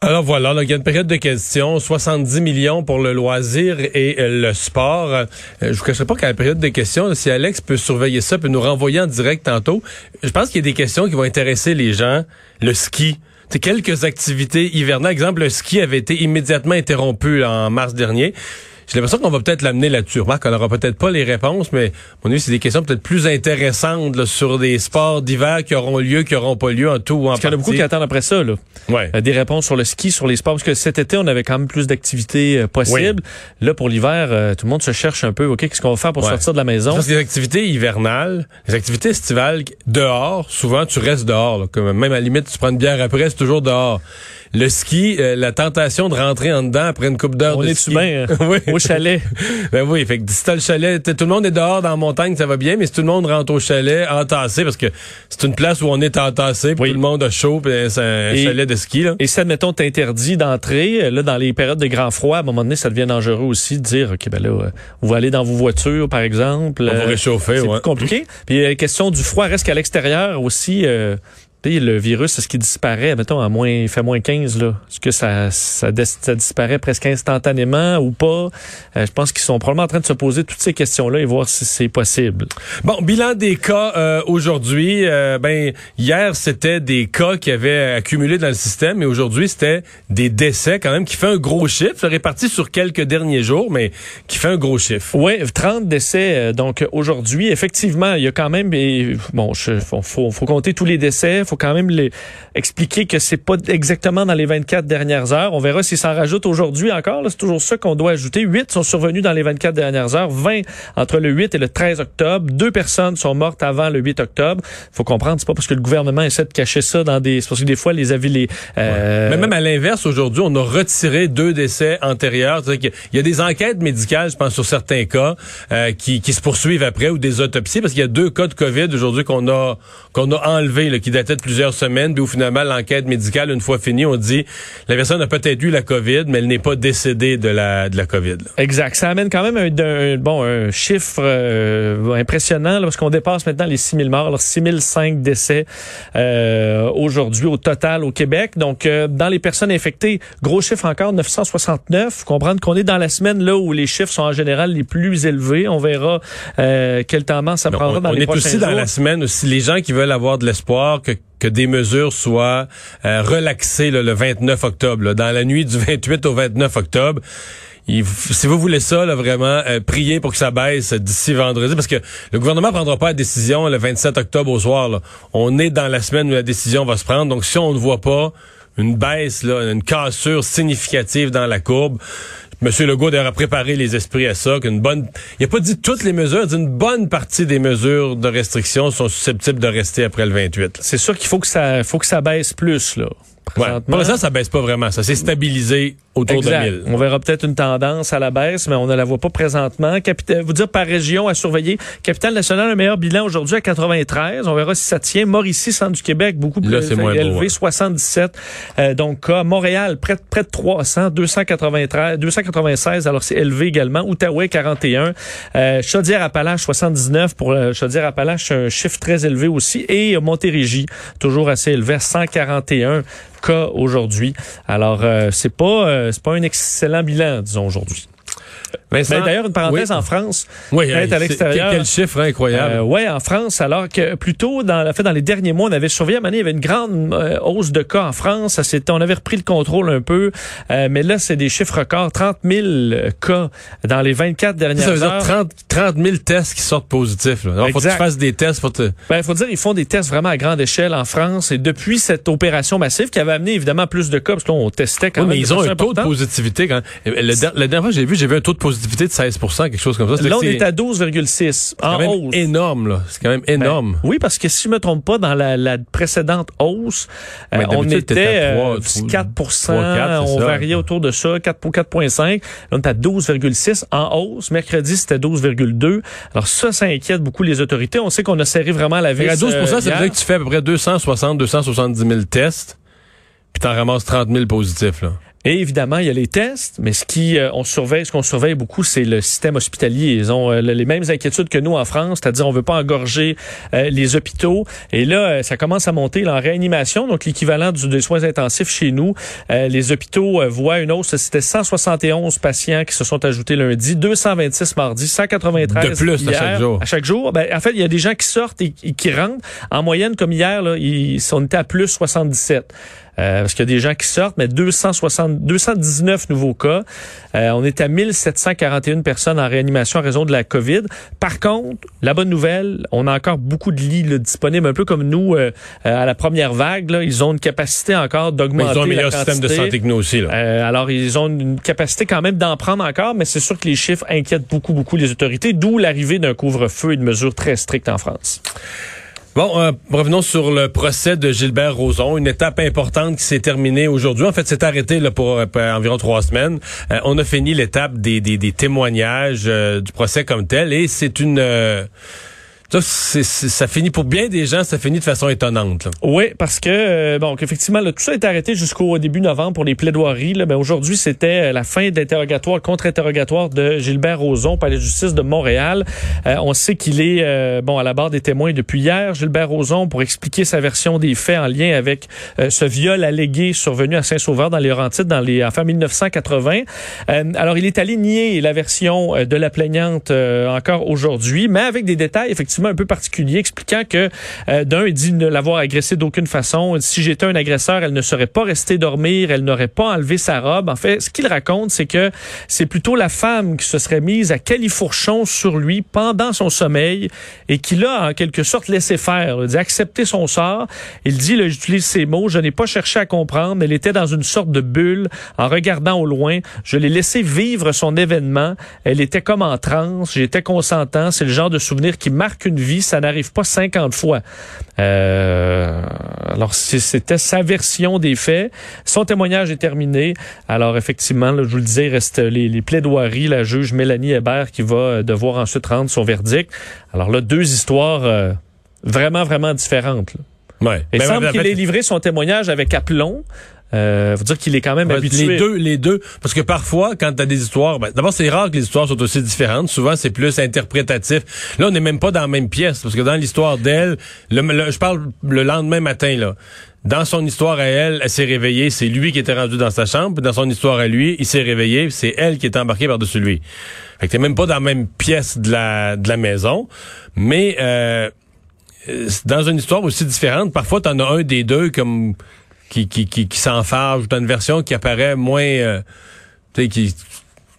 Alors voilà, il y a une période de questions, 70 millions pour le loisir et euh, le sport. Euh, je vous cacherai pas qu'à la période de questions, si Alex peut surveiller ça, peut nous renvoyer en direct tantôt, je pense qu'il y a des questions qui vont intéresser les gens. Le ski. Quelques activités hivernales. Exemple, le ski avait été immédiatement interrompu en mars dernier. J'ai l'impression qu'on va peut-être l'amener là-dessus. Remarque, on n'aura peut-être pas les réponses, mais mon avis, c'est des questions peut-être plus intéressantes là, sur des sports d'hiver qui auront lieu, qui n'auront pas lieu en tout ou en Parce qu'il y en a beaucoup qui attendent après ça. Là. Ouais. Euh, des réponses sur le ski, sur les sports. Parce que cet été, on avait quand même plus d'activités euh, possibles. Là, pour l'hiver, euh, tout le monde se cherche un peu. OK, qu'est-ce qu'on va faire pour Ouais. sortir de la maison? Parce que les activités hivernales, les activités estivales, dehors, souvent tu restes dehors. là. Comme même à la limite, tu prends une bière après, c'est toujours dehors. Le ski, euh, la tentation de rentrer en dedans après une coupe d'heure On de est ski. humain, hein? oui. Au chalet. Ben oui, fait que si t'as le chalet, tout le monde est dehors dans la montagne, ça va bien, mais si tout le monde rentre au chalet entassé, parce que c'est une place où on est entassé, puis Oui. tout le monde a chaud, puis c'est un Et- chalet de ski, là. Et si, admettons, t'interdis d'entrer, euh, là, dans les périodes de grand froid, à un moment donné, ça devient dangereux aussi de dire, OK, ben là, euh, vous allez dans vos voitures, par exemple. On va Euh, réchauffer, c'est ouais. compliqué. Puis, la question du froid reste qu'à l'extérieur aussi, euh, le virus, est-ce qu'il disparaît, mettons, à moins, il fait moins 15, là? Est-ce que ça, ça, ça disparaît presque instantanément ou pas? Euh, je pense qu'ils sont probablement en train de se poser toutes ces questions-là et voir si c'est possible. Bon, bilan des cas euh, aujourd'hui. Euh, ben hier c'était des cas qui avaient accumulé dans le système, et aujourd'hui c'était des décès quand même qui fait un gros chiffre, réparti sur quelques derniers jours, mais qui fait un gros chiffre. Oui, 30 décès euh, donc aujourd'hui. Effectivement, il y a quand même et, bon, je, faut, faut, faut compter tous les décès, faut quand même les expliquer que c'est pas exactement dans les 24 dernières heures. On verra s'il s'en rajoute aujourd'hui encore, c'est toujours ça qu'on doit ajouter. 8 sont survenus dans les 24 dernières heures, 20 entre le 8 et le 13 octobre. Deux personnes sont mortes avant le 8 octobre. Faut comprendre, c'est pas parce que le gouvernement essaie de cacher ça dans des c'est parce que des fois les avis les euh, Mais même à l'inverse, aujourd'hui, on a retiré deux décès antérieurs. Qu'il y a des enquêtes médicales, je pense, sur certains cas, euh, qui, qui se poursuivent après, ou des autopsies, parce qu'il y a deux cas de COVID aujourd'hui qu'on a qu'on a enlevés, là, qui dataient de plusieurs semaines, puis où finalement l'enquête médicale, une fois finie, on dit la personne a peut-être eu la COVID, mais elle n'est pas décédée de la de la COVID. là. Exact. Ça amène quand même un, un- bon, un chiffre euh, impressionnant là, parce qu'on dépasse maintenant les 6000 morts, alors 6005 décès euh, aujourd'hui au total au Québec. Donc, euh, dans les personnes infectées, gros chiffre encore, 969. Faut comprendre qu'on est dans la semaine là où les chiffres sont en général les plus élevés. On verra euh, quel temps ça prendra on dans on les est prochains aussi dans jours. la semaine aussi les gens qui veulent avoir de l'espoir que que des mesures soient euh, relaxées là, le 29 octobre, là, dans la nuit du 28 au 29 octobre. Si vous voulez ça, là, vraiment, euh, priez pour que ça baisse d'ici vendredi, parce que le gouvernement prendra pas la décision le 27 octobre au soir. là. On est dans la semaine où la décision va se prendre, donc si on ne voit pas une baisse, là, une cassure significative dans la courbe, Monsieur Legault d'ailleurs a préparé les esprits à ça, qu'une bonne, il a pas dit toutes les mesures, il dit une bonne partie des mesures de restriction sont susceptibles de rester après le 28. là. C'est sûr qu'il faut que ça, faut que ça baisse plus là. Ouais. Pour l'instant, ça baisse pas vraiment. Ça s'est stabilisé autour Exact. de 1000. On verra peut-être une tendance à la baisse, mais on ne la voit pas présentement. Capitale, vous dire par région à surveiller. Capitale nationale, un meilleur bilan aujourd'hui à 93. On verra si ça tient. Mauricie, centre du Québec, beaucoup plus Là, élevé, beau, ouais. 77. Euh, donc. Montréal, près, de- près de 300, 293, 296. Alors, c'est élevé également. Outaouais, 41. Euh, Chaudière-Appalaches, 79. Pour euh, Chaudière-Appalaches, un chiffre très élevé aussi. Et Montérégie, toujours assez élevé à 141 aujourd'hui. Alors, euh, c'est pas euh, c'est pas un excellent bilan, disons aujourd'hui. Vincent? Mais D'ailleurs, une parenthèse Oui. en France. Oui, euh, à l'extérieur. Quel, chiffre incroyable. Euh, ouais, en France, alors que plutôt dans la fait dans les derniers mois, on avait surveillé à il y avait une grande euh, hausse de cas en France. Ça, on avait repris le contrôle un peu, Euh, mais là, c'est des chiffres records, 30 000 cas dans les 24 dernières ça veut dire heures. 30, 30 000 tests qui sortent positifs. Là. Alors, faut que tu fasses des tests pour te... Ben, il faut dire, ils font des tests vraiment à grande échelle en France. Et depuis cette opération massive qui avait amené évidemment plus de cas, parce que là, on testait quand Oui, même. mais ils ont un taux de positivité. Quand... La dernière fois que j'ai vu, j'ai vu un taux de positivité de 16% quelque chose comme ça. Là, on est à 12,6 quand en même hausse. énorme, là. C'est quand même Ben, énorme. oui, parce que si je me trompe pas, dans la, la précédente hausse, euh, on était à euh, trois, 4 trois, quatre, c'est on ça. variait autour de ça, 4 pour 4,5. Là, on est à 12,6 en hausse. Mercredi, c'était 12,2. Alors ça, ça inquiète beaucoup les autorités. On sait qu'on a serré vraiment la vis. Fait qu'à 12 euh, ça veut dire que tu fais à peu près 260, 270 000 tests, puis t'en ramasses 30 000 positifs, là. Et évidemment, il y a les tests, mais ce qui euh, on surveille, ce qu'on surveille beaucoup, c'est le système hospitalier. Ils ont euh, les mêmes inquiétudes que nous en France, c'est-à-dire on veut pas engorger euh, les hôpitaux. Et là, ça commence à monter en réanimation, donc l'équivalent des soins intensifs chez nous. les hôpitaux voient une hausse. C'était 171 patients qui se sont ajoutés lundi, 226 mardi, 193 de plus hier, à chaque jour. À chaque jour. Ben, en fait, il y a des gens qui sortent et, qui rentrent. En moyenne, comme hier, là, ils, on était à plus 77. Euh, parce qu'il y a des gens qui sortent, mais 260, 219 nouveaux cas. Euh, on est à 1741 personnes en réanimation à raison de la COVID. Par contre, la bonne nouvelle, on a encore beaucoup de lits disponibles, un peu comme nous euh, à la première vague. Là, ils ont une capacité encore d'augmenter Ils ont un meilleur système de santé que nous aussi. Là. alors, ils ont une capacité quand même d'en prendre encore, mais c'est sûr que les chiffres inquiètent beaucoup, beaucoup les autorités, d'où l'arrivée d'un couvre-feu et de mesures très strictes en France. Bon, euh, revenons sur le procès de Gilbert Rozon, une étape importante qui s'est terminée aujourd'hui. En fait, c'est arrêté là, pour, euh, environ trois semaines. Euh, on a fini l'étape des, des, des témoignages du procès comme tel et c'est une ça, ça finit pour bien des gens, ça finit de façon étonnante. Oui, parce que euh, bon, effectivement, tout ça est arrêté jusqu'au début novembre pour les plaidoiries. Là, ben, aujourd'hui, c'était euh, la fin d'interrogatoire, contre-interrogatoire de Gilbert Rozon, par la justice de Montréal. Euh, on sait qu'il est bon à la barre des témoins depuis hier, Gilbert Rozon, pour expliquer sa version des faits en lien avec ce viol allégué survenu à Saint-Sauveur dans les Laurentides dans les en fin 1980. alors, il est allé nier la version de la plaignante encore aujourd'hui, mais avec des détails effectivement un peu particulier, expliquant que euh, d'un, il dit ne l'avoir agressé d'aucune façon. Si j'étais un agresseur, elle ne serait pas restée dormir, elle n'aurait pas enlevé sa robe. En fait, ce qu'il raconte, c'est que c'est plutôt la femme qui se serait mise à califourchon sur lui pendant son sommeil et qui l'a en quelque sorte laissé faire, il dit accepter son sort. Il dit, j'utilise ces mots, je n'ai pas cherché à comprendre, elle était dans une sorte de bulle en regardant au loin. Je l'ai laissé vivre son événement. Elle était comme en transe, j'étais consentant. C'est le genre de souvenir qui marque une vie, ça n'arrive pas 50 fois. Euh, alors, c'était sa version des faits. Son témoignage est terminé. Alors, effectivement, je vous le disais, il reste les, plaidoiries. La juge Mélanie Hébert qui va devoir ensuite rendre son verdict. Alors là, deux histoires euh, vraiment, vraiment différentes. Ouais. Il semble qu'il ait livré son témoignage avec aplomb. Euh, faut dire qu'il est quand même habitué. Les deux, les deux. Parce que parfois, quand tu as des histoires, ben, d'abord, c'est rare que les histoires soient aussi différentes. Souvent, c'est plus interprétatif. Là, on n'est même pas dans la même pièce. Parce que dans l'histoire d'elle, je parle le lendemain matin, là. Dans son histoire à elle, elle s'est réveillée, c'est lui qui était rendu dans sa chambre. Dans son histoire à lui, il s'est réveillé, c'est elle qui est embarquée par-dessus lui. Fait que t'es même pas dans la même pièce de la, de la maison. Mais euh, dans une histoire aussi différente, parfois t'en as un des deux comme qui, qui, qui, qui s'enfarge, une version qui apparaît moins... Euh, qui, qui,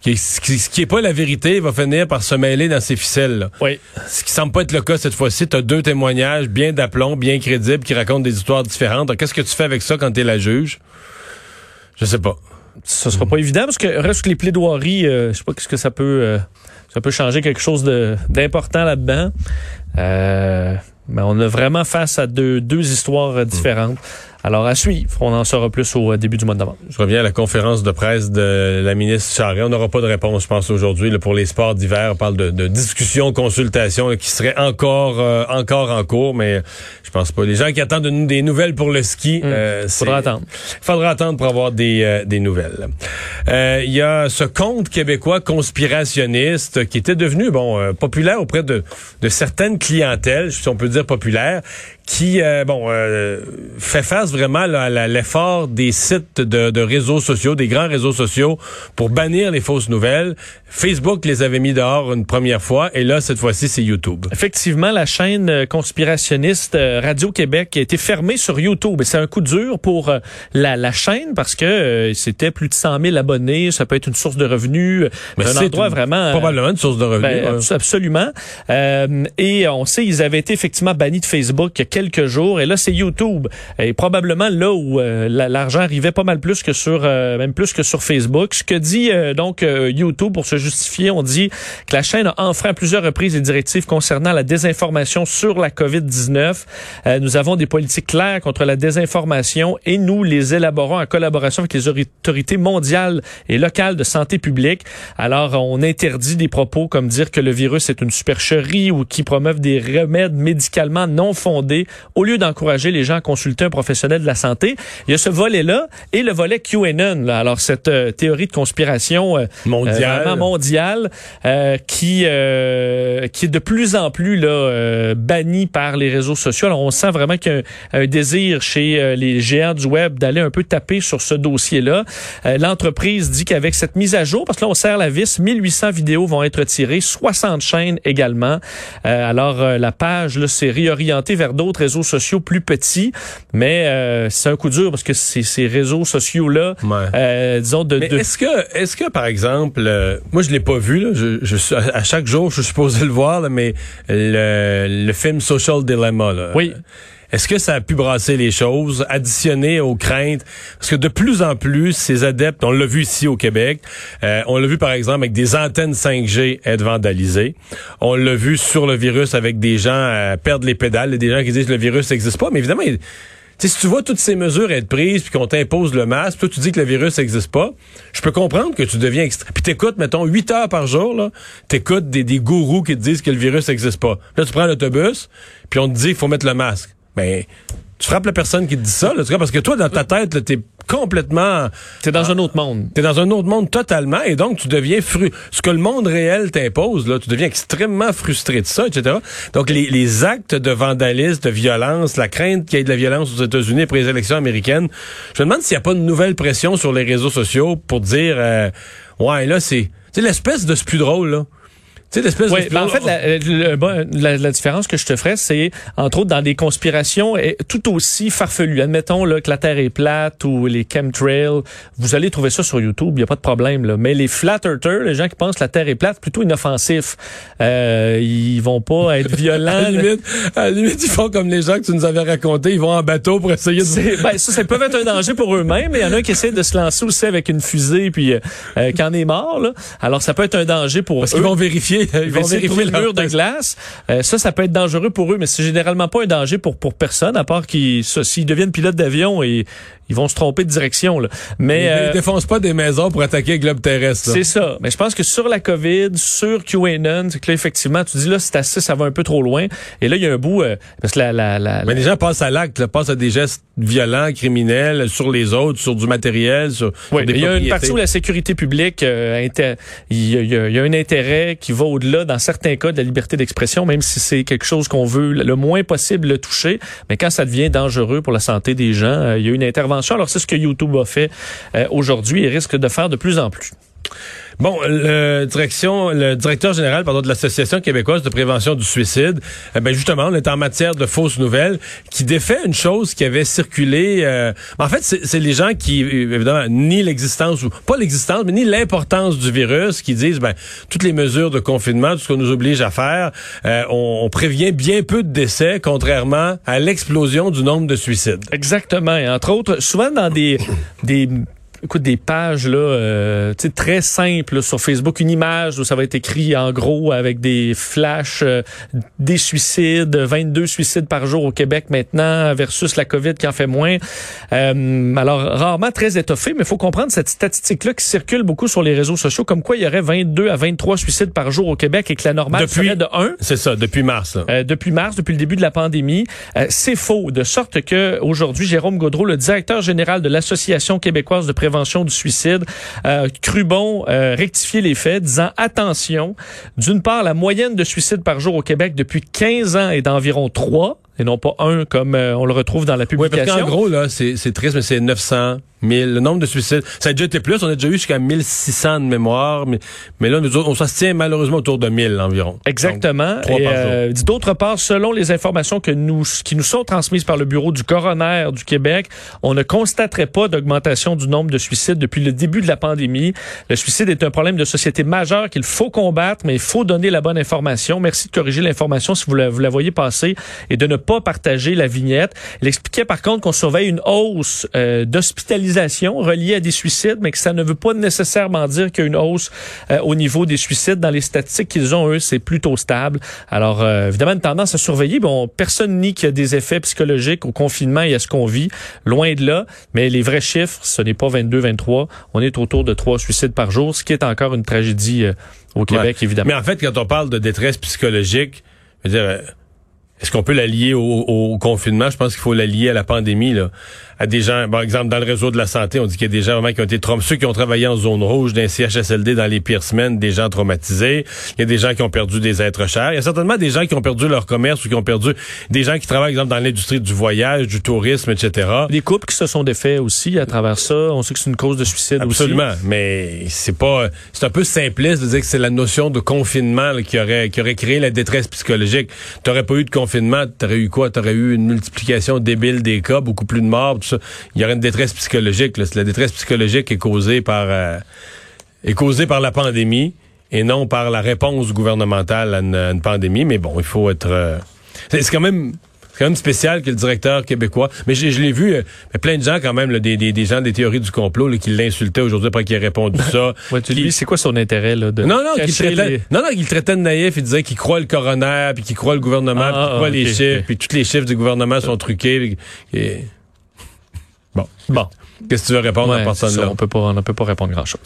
qui, ce qui est pas la vérité va finir par se mêler dans ses ficelles. Là. Oui. Ce qui semble pas être le cas cette fois-ci. Tu as deux témoignages bien d'aplomb, bien crédibles, qui racontent des histoires différentes. Qu'est-ce que tu fais avec ça quand tu es la juge? Je sais pas. Ce sera pas évident parce que reste que les plaidoiries, euh, je sais pas qu'est-ce que ça peut euh, ça peut changer quelque chose d'important là-dedans. Euh, mais on a vraiment face à deux, deux histoires différentes. Alors, à suivre. On en saura plus au début du mois de novembre. Je reviens à la conférence de presse de la ministre Charest. On n'aura pas de réponse, je pense, aujourd'hui. Pour les sports d'hiver, on parle de, de discussions, consultations qui seraient encore, euh, encore en cours, mais je pense pas. Les gens qui attendent des nouvelles pour le ski, il hum. euh, faudra attendre. Faudra attendre pour avoir des, euh, des nouvelles. Il y a ce conte québécois conspirationniste qui était devenu, bon, populaire auprès de, de certaines clientèles, si on peut dire populaire, qui euh, bon euh, fait face vraiment à l'effort des sites de, de, réseaux sociaux, des grands réseaux sociaux pour bannir les fausses nouvelles. Facebook les avait mis dehors une première fois et là cette fois-ci c'est YouTube. Effectivement, la chaîne euh, conspirationniste Radio Québec a été fermée sur YouTube et c'est un coup dur pour la, la chaîne parce que c'était plus de 100 000 abonnés, ça peut être une source de revenus, Mais un endroit vraiment probablement une source de revenus. Ben, Absolument. et on sait ils avaient été effectivement bannis de Facebook quelques jours. Et là, c'est YouTube. Et probablement là où euh, l'argent arrivait pas mal plus que sur, euh, même plus que sur Facebook. Ce que dit euh, donc YouTube pour se justifier, on dit que la chaîne a enfreint à plusieurs reprises les directives concernant la désinformation sur la COVID-19. nous avons des politiques claires contre la désinformation et nous les élaborons en collaboration avec les autorités mondiales et locales de santé publique. Alors, on interdit des propos comme dire que le virus est une supercherie ou qui promeuvent des remèdes médicalement non fondés santé au lieu d'encourager les gens à consulter un professionnel de la santé. Il y a ce volet-là et le volet QAnon. Là. Alors, cette euh, théorie de conspiration euh, mondiale, euh, mondiale qui, qui est de plus en plus là, bannie par les réseaux sociaux. Alors, on sent vraiment qu'il y a un, désir chez les géants du web d'aller un peu taper sur ce dossier-là. L'entreprise dit qu'avec cette mise à jour, parce que là, on serre la vis, 1800 vidéos vont être tirées, 60 chaînes également. alors, la page s'est réorientée vers d'autres réseaux sociaux plus petits, mais c'est un coup dur parce que ces réseaux sociaux-là, euh, disons, de... Est-ce que, est-ce que, par exemple, euh, moi, je l'ai pas vu, là, je, je, à chaque jour, je suis supposé le voir, là, mais le, le film Social Dilemma, là, oui. Est-ce que ça a pu brasser les choses, additionner aux craintes? Parce que de plus en plus, ces adeptes, on l'a vu ici au Québec, euh, on l'a vu par exemple avec des antennes 5G être vandalisées. On l'a vu sur le virus avec des gens perdre les pédales, des gens qui disent que le virus n'existe pas. Mais évidemment, si tu vois toutes ces mesures être prises puis qu'on t'impose le masque, toi tu dis que le virus n'existe pas, je peux comprendre que tu deviens extra... Puis t'écoutes, mettons, 8 heures par jour, là, t'écoutes des, des gourous qui te disent que le virus n'existe pas. Là, tu prends l'autobus, puis on te dit qu'il faut mettre le masque. Ben, tu frappes la personne qui te dit ça, là, parce que toi, dans ta tête, t'es complètement... T'es dans un autre monde. T'es dans un autre monde totalement, et donc tu deviens fru... Ce que le monde réel t'impose, là, tu deviens extrêmement frustré de ça, etc. Donc, les, les actes de vandalisme, de violence, la crainte qu'il y ait de la violence aux États-Unis pour les élections américaines, je me demande s'il n'y a pas de nouvelle pression sur les réseaux sociaux pour dire, euh, ouais, là, c'est... C'est l'espèce de ce plus drôle, là oui, ben, en fait, la, la, différence que je te ferais, c'est entre autres dans des conspirations tout aussi farfelues. Admettons là, que la Terre est plate ou les chemtrails, vous allez trouver ça sur YouTube, il n'y a pas de problème. Là. Mais les flat earthers, les gens qui pensent que la Terre est plate, plutôt inoffensifs. Euh, ils vont pas être violents. à, la limite, à la limite, ils font comme les gens que tu nous avais raconté, ils vont en bateau pour essayer de... Ben, ça, ça peut être un danger pour eux-mêmes, mais il y en a un qui essaie de se lancer aussi avec une fusée puis euh, euh qui en est mort. Là. Alors, ça peut être un danger pour Parce qu'ils vont vérifier ils vont vérifier le mur de glace. Euh, ça, ça peut être dangereux pour eux, mais c'est généralement pas un danger pour pour personne, à part qu'ils s'ils deviennent pilotes d'avion et ils vont se tromper de direction. Là. Mais ils, euh, défoncent pas des maisons pour attaquer le globe terrestre. C'est ça. Mais je pense que sur la COVID, sur QAnon, c'est que là effectivement, tu dis là c'est assez, ça va un peu trop loin. Et là il y a un bout euh, parce que la, la, la, Mais les gens passent à l'acte, passent à des gestes violents, criminels sur les autres, sur du matériel, sur, oui, Il y a une partie où la sécurité publique, il, y a, il y a un intérêt qui va au-delà dans certains cas de la liberté d'expression, même si c'est quelque chose qu'on veut le moins possible le toucher. Mais quand ça devient dangereux pour la santé des gens, euh, il y a une intervention. Alors c'est ce que YouTube a fait euh, aujourd'hui et risque de faire de plus en plus. Bon, le direction, le directeur général pardon, de l'Association québécoise de prévention du suicide, eh ben justement, on est en matière de fausses nouvelles, qui défait une chose qui avait circulé. Euh, en fait, c'est les gens qui, évidemment, ni l'existence ou pas l'existence, mais ni l'importance du virus, qui disent, ben, toutes les mesures de confinement, tout ce qu'on nous oblige à faire, euh, on, on, prévient bien peu de décès, contrairement à l'explosion du nombre de suicides. Exactement. Et entre autres, souvent dans des des écoute, des pages là, euh, très simples sur Facebook, une image où ça va être écrit en gros avec des flashs, euh, des suicides, 22 suicides par jour au Québec maintenant versus la COVID qui en fait moins. Euh, alors rarement très étoffé, mais il faut comprendre cette statistique-là qui circule beaucoup sur les réseaux sociaux, comme quoi il y aurait 22 à 23 suicides par jour au Québec et que la normale depuis, serait de 1. C'est ça, depuis mars. Euh, depuis mars, depuis le début de la pandémie. C'est faux, de sorte que aujourd'hui, Jérôme Gaudreau, le directeur général de l'Association québécoise de prévention du suicide, euh, cru bon euh, rectifier les faits, disant attention, d'une part, la moyenne de suicides par jour au Québec depuis 15 ans est d'environ 3 et non pas un comme euh, on le retrouve dans la publication. Oui, parce qu'en gros, là, c'est triste, mais c'est 900 le nombre de suicides. Ça a déjà été plus. On a déjà eu jusqu'à 1600 de mémoire. Mais, mais là, nous autres, on se tient malheureusement autour de 1000 environ. Exactement. Euh, d'autre part, selon les informations que nous, qui nous sont transmises par le bureau du coroner du Québec, on ne constaterait pas d'augmentation du nombre de suicides depuis le début de la pandémie. Le suicide est un problème de société majeur qu'il faut combattre, mais il faut donner la bonne information. Merci de corriger l'information si vous la, vous la voyez passer et de ne pas partager la vignette. Il expliquait par contre qu'on surveille une hausse euh, d'hospitalisation reliée à des suicides, mais que ça ne veut pas nécessairement dire qu'il y a une hausse euh, au niveau des suicides. Dans les statistiques qu'ils ont, eux, c'est plutôt stable. Alors, euh, évidemment, une tendance à surveiller. Bon, personne nie qu'il y a des effets psychologiques au confinement et à ce qu'on vit. Loin de là. Mais les vrais chiffres, ce n'est pas 22, 23. On est autour de trois suicides par jour, ce qui est encore une tragédie euh, au Québec, évidemment. Mais en fait, quand on parle de détresse psychologique, je veux dire est-ce qu'on peut la lier au, au confinement? Je pense qu'il faut la lier à la pandémie. Là à des gens, par exemple, dans le réseau de la santé, on dit qu'il y a des gens vraiment qui ont été traumatisés, ceux qui ont travaillé en zone rouge d'un CHSLD dans les pires semaines, des gens traumatisés. Il y a des gens qui ont perdu des êtres chers. Il y a certainement des gens qui ont perdu leur commerce ou qui ont perdu des gens qui travaillent, par exemple, dans l'industrie du voyage, du tourisme, etc. Des couples qui se sont défaits aussi à travers ça. On sait que c'est une cause de suicide Absolument. Mais c'est pas, c'est un peu simpliste de dire que c'est la notion de confinement qui aurait, qui aurait créé la détresse psychologique. T'aurais pas eu de confinement, t'aurais eu quoi? T'aurais eu une multiplication débile des cas, beaucoup plus de morts, il y aurait une détresse psychologique. La détresse psychologique est causée par euh, est causée par la pandémie et non par la réponse gouvernementale à une, pandémie. Mais bon, il faut être. Euh, c'est quand même. C'est quand même spécial que le directeur québécois. Mais je, l'ai vu, euh, plein de gens quand même, des, des, gens des théories du complot qui l'insultaient aujourd'hui après qu'il ait répondu ça. c'est quoi son intérêt là, de non, non, qu'il traitait, non, non, qu'il traitait de naïf. Il disait qu'il croit le coroner, puis qu'il croit le gouvernement, puis qu'il croit ah, les chiffres, puis tous les chiffres du gouvernement sont truqués. Et, Bon. Bon. Qu'est-ce que tu veux répondre à personne là? On peut pas, on ne peut pas répondre grand chose.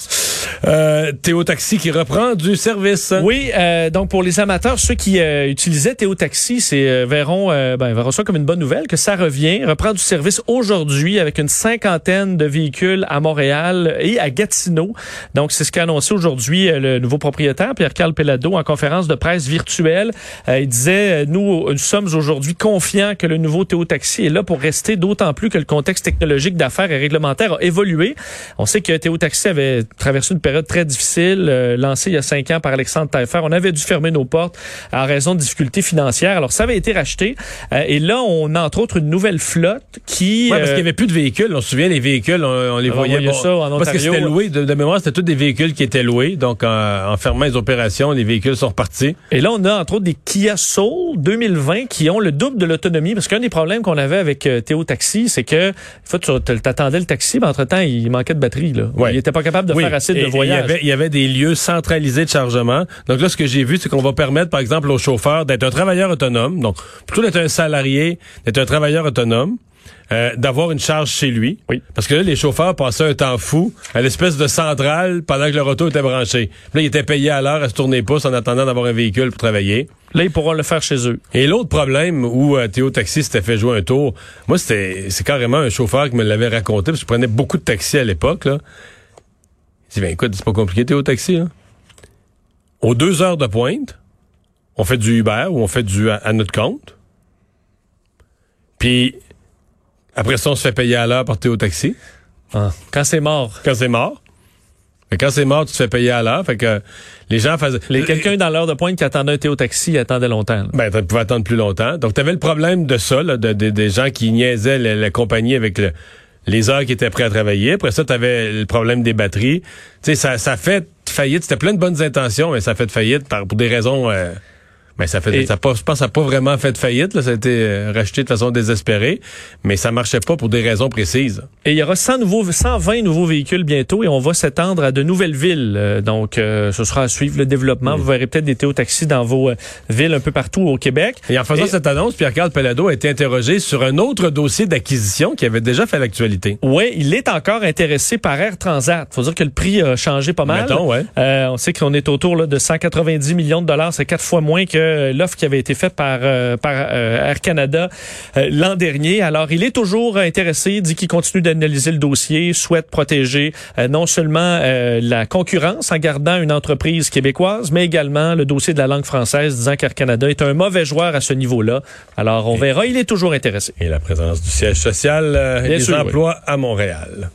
Euh, Théo Taxi qui reprend du service. Oui, euh, donc pour les amateurs, ceux qui euh, utilisaient Théo Taxi, c'est euh, verront, euh, ben, verront ça comme une bonne nouvelle que ça revient, reprend du service aujourd'hui avec une cinquantaine de véhicules à Montréal et à Gatineau. Donc c'est ce qu'a annoncé aujourd'hui le nouveau propriétaire Pierre-Carl Pelado en conférence de presse virtuelle. il disait nous, nous sommes aujourd'hui confiants que le nouveau Théo Taxi est là pour rester, d'autant plus que le contexte technologique d'affaires et a évolué. On sait que Théo Taxi avait traversé une période très difficile, euh, lancée il y a cinq ans par Alexandre Taillefer. On avait dû fermer nos portes en raison de difficultés financières. Alors, ça avait été racheté. Euh, et là, on a entre autres une nouvelle flotte qui... Oui, parce qu'il n'y avait plus de véhicules. On se souvient, les véhicules, on, les voyait... Bon, ça en parce que c'était loué. De, mémoire, c'était tous des véhicules qui étaient loués. Donc, en, fermant les opérations, les véhicules sont repartis. Et là, on a entre autres des Kia Soul 2020 qui ont le double de l'autonomie. Parce qu'un des problèmes qu'on avait avec euh, Théo Taxi, c'est que, fois, tu t'attendais le taxi, mais entre-temps, il manquait de batterie. Là. Il n'était pas capable de faire assez de voyages. Il y, avait, des lieux centralisés de chargement. Donc là, ce que j'ai vu, c'est qu'on va permettre, par exemple, aux chauffeurs d'être un travailleur autonome. Donc, plutôt d'être un salarié, d'être un travailleur autonome. Euh, d'avoir une charge chez lui. Oui. Parce que là, les chauffeurs passaient un temps fou à l'espèce de centrale pendant que leur auto était branché. Puis là, ils étaient payés à l'heure à se tourner pouce en attendant d'avoir un véhicule pour travailler. Là, ils pourront le faire chez eux. Et l'autre problème où euh, Théo Taxi s'était fait jouer un tour, moi, c'était c'est carrément un chauffeur qui me l'avait raconté, parce que je prenais beaucoup de taxis à l'époque. Là. Il dit, ben écoute, c'est pas compliqué Théo Taxi. Hein? Aux deux heures de pointe, on fait du Uber ou on fait du à notre compte. Puis après ça, on se fait payer à l'heure par Théo Taxi. Ah. Quand c'est mort. Quand c'est mort. Mais quand c'est mort, tu te fais payer à l'heure. Fait que les gens faisaient. Les, quelqu'un dans l'heure de pointe qui attendait un Théo Taxi, il attendait longtemps. Ben, tu pouvais attendre plus longtemps. Donc, tu avais le problème de ça, là, de, des gens qui niaisaient la, compagnie avec les heures qui étaient prêts à travailler. Après ça, tu avais le problème des batteries. Tu sais, ça, ça fait faillite. C'était plein de bonnes intentions, mais ça fait faillite par, pour des raisons. Euh, mais ça fait, ça pas, je pense, ça n'a pas vraiment fait de faillite. Là. Ça a été euh, racheté de façon désespérée, mais ça marchait pas pour des raisons précises. Et il y aura 100 nouveaux, 120 nouveaux véhicules bientôt et on va s'étendre à de nouvelles villes. Euh, donc, euh, ce sera à suivre le développement. Vous verrez peut-être des Théo-taxis dans vos villes un peu partout au Québec. Et en faisant cette annonce, Pierre-Carl Pelado a été interrogé sur un autre dossier d'acquisition qui avait déjà fait l'actualité. Oui, il est encore intéressé par Air Transat. faut dire que le prix a changé pas mal. Mettons, ouais. on sait qu'on est autour là, de 190 millions de dollars. C'est quatre fois moins que euh, l'offre qui avait été faite par, euh, par euh, Air Canada l'an dernier. Alors, il est toujours intéressé, dit qu'il continue d'analyser le dossier, souhaite protéger non seulement la concurrence en gardant une entreprise québécoise, mais également le dossier de la langue française, disant qu'Air Canada est un mauvais joueur à ce niveau-là. Alors, on verra. Il est toujours intéressé. Et la présence du siège social et des emplois à Montréal.